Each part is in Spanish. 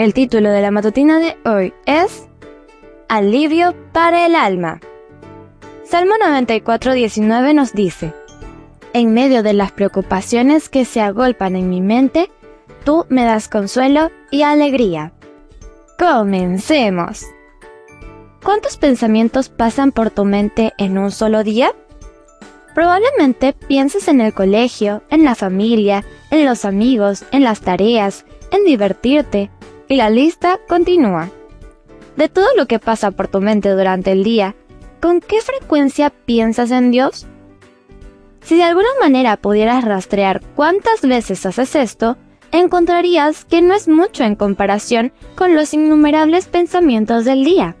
El título de la matutina de hoy es Alivio para el alma. Salmo 94, 19 nos dice, En medio de las preocupaciones que se agolpan en mi mente, tú me das consuelo y alegría. Comencemos. ¿Cuántos pensamientos pasan por tu mente en un solo día? Probablemente pienses en el colegio, en la familia, en los amigos, en las tareas, en divertirte, y la lista continúa. De todo lo que pasa por tu mente durante el día, ¿con qué frecuencia piensas en Dios? Si de alguna manera pudieras rastrear cuántas veces haces esto, encontrarías que no es mucho en comparación con los innumerables pensamientos del día.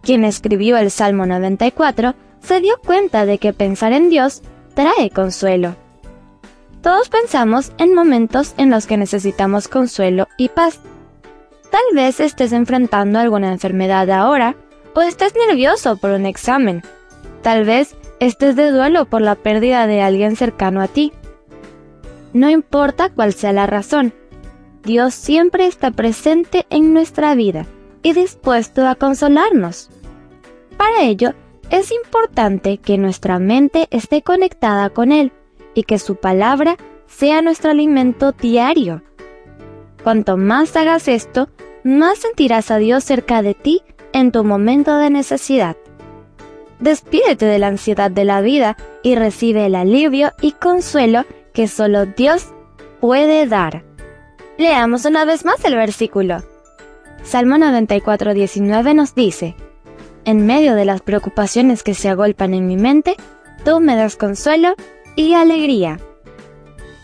Quien escribió el Salmo 94 se dio cuenta de que pensar en Dios trae consuelo. Todos pensamos en momentos en los que necesitamos consuelo y paz. Tal vez estés enfrentando alguna enfermedad ahora o estés nervioso por un examen. Tal vez estés de duelo por la pérdida de alguien cercano a ti. No importa cuál sea la razón, Dios siempre está presente en nuestra vida y dispuesto a consolarnos. Para ello, es importante que nuestra mente esté conectada con Él y que su palabra sea nuestro alimento diario. Cuanto más hagas esto, más sentirás a Dios cerca de ti en tu momento de necesidad. Despídete de la ansiedad de la vida y recibe el alivio y consuelo que solo Dios puede dar. Leamos una vez más el versículo. Salmo 94:19 nos dice, en medio de las preocupaciones que se agolpan en mi mente, tú me das consuelo y alegría.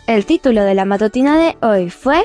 El título de la matutina de hoy fue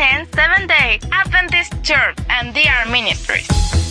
Canaan Seventh Day Adventist Church and DR Ministries.